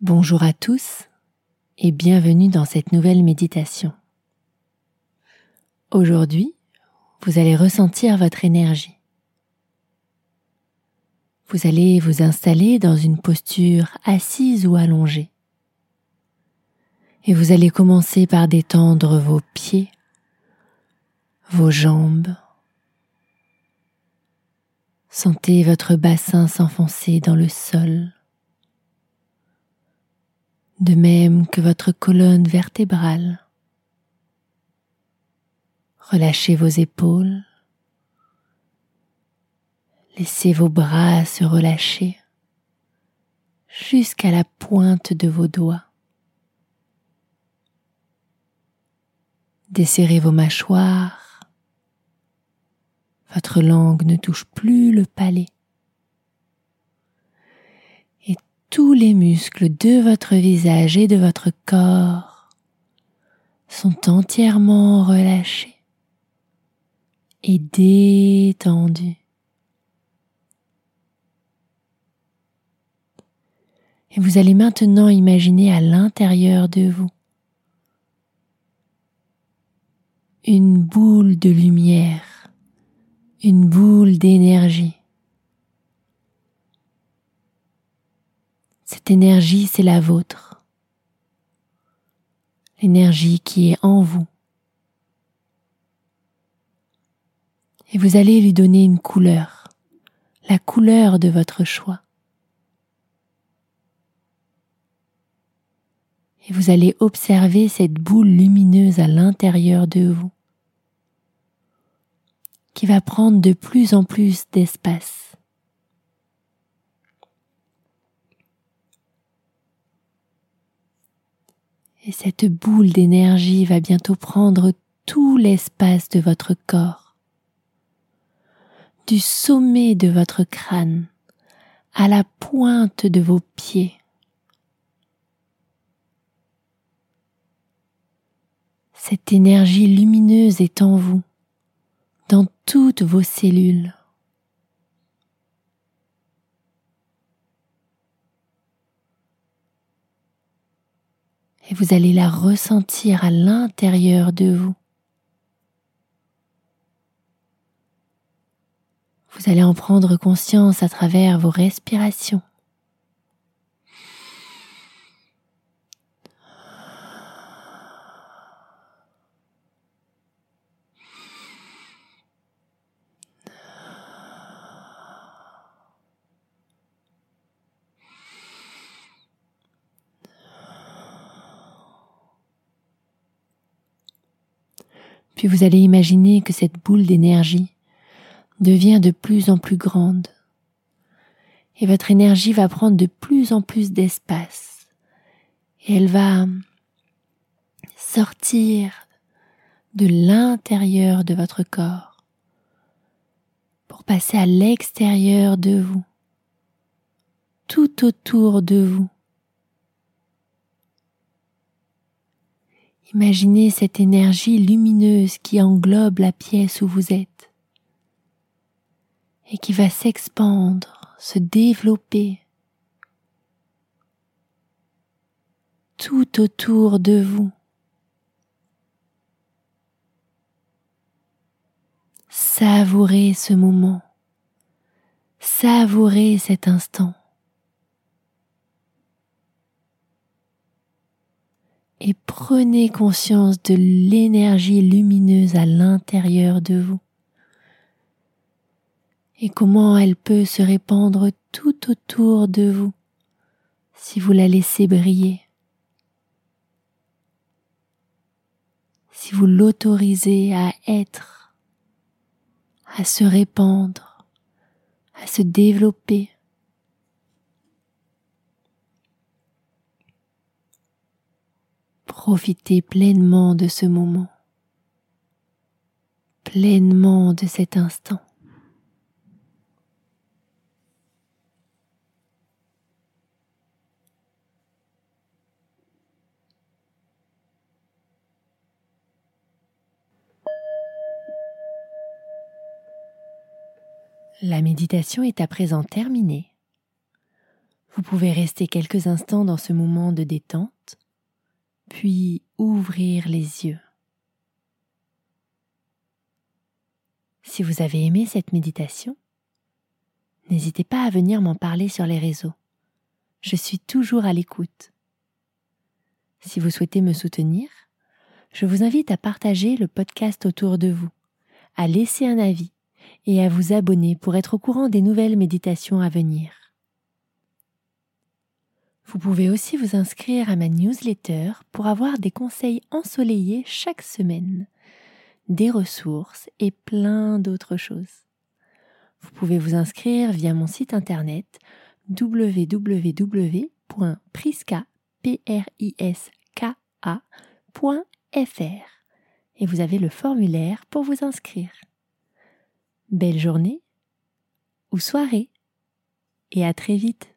Bonjour à tous et bienvenue dans cette nouvelle méditation. Aujourd'hui, vous allez ressentir votre énergie. Vous allez vous installer dans une posture assise ou allongée. Et vous allez commencer par détendre vos pieds, vos jambes. Sentez votre bassin s'enfoncer dans le sol de même que votre colonne vertébrale. Relâchez vos épaules. Laissez vos bras se relâcher jusqu'à la pointe de vos doigts. Desserrez vos mâchoires. Votre langue ne touche plus le palais. tous les muscles de votre visage et de votre corps sont entièrement relâchés et détendus. Et vous allez maintenant imaginer à l'intérieur de vous une boule de lumière, une boule d'énergie Cette énergie, c'est la vôtre. L'énergie qui est en vous. Et vous allez lui donner une couleur, la couleur de votre choix. Et vous allez observer cette boule lumineuse à l'intérieur de vous qui va prendre de plus en plus d'espace. Et cette boule d'énergie va bientôt prendre tout l'espace de votre corps, du sommet de votre crâne à la pointe de vos pieds. Cette énergie lumineuse est en vous, dans toutes vos cellules. Et vous allez la ressentir à l'intérieur de vous. Vous allez en prendre conscience à travers vos respirations. Puis vous allez imaginer que cette boule d'énergie devient de plus en plus grande. Et votre énergie va prendre de plus en plus d'espace. Et elle va sortir de l'intérieur de votre corps pour passer à l'extérieur de vous, tout autour de vous. Imaginez cette énergie lumineuse qui englobe la pièce où vous êtes et qui va s'expandre, se développer tout autour de vous. Savourez ce moment, savourez cet instant. Et prenez conscience de l'énergie lumineuse à l'intérieur de vous et comment elle peut se répandre tout autour de vous si vous la laissez briller, si vous l'autorisez à être, à se répandre, à se développer. Profitez pleinement de ce moment, pleinement de cet instant. La méditation est à présent terminée. Vous pouvez rester quelques instants dans ce moment de détente, puis ouvrir les yeux. Si vous avez aimé cette méditation, n'hésitez pas à venir m'en parler sur les réseaux. Je suis toujours à l'écoute. Si vous souhaitez me soutenir, je vous invite à partager le podcast autour de vous, à laisser un avis et à vous abonner pour être au courant des nouvelles méditations à venir. Vous pouvez aussi vous inscrire à ma newsletter pour avoir des conseils ensoleillés chaque semaine, des ressources et plein d'autres choses. Vous pouvez vous inscrire via mon site internet www.priska.fr et vous avez le formulaire pour vous inscrire. Belle journée ou soirée et à très vite.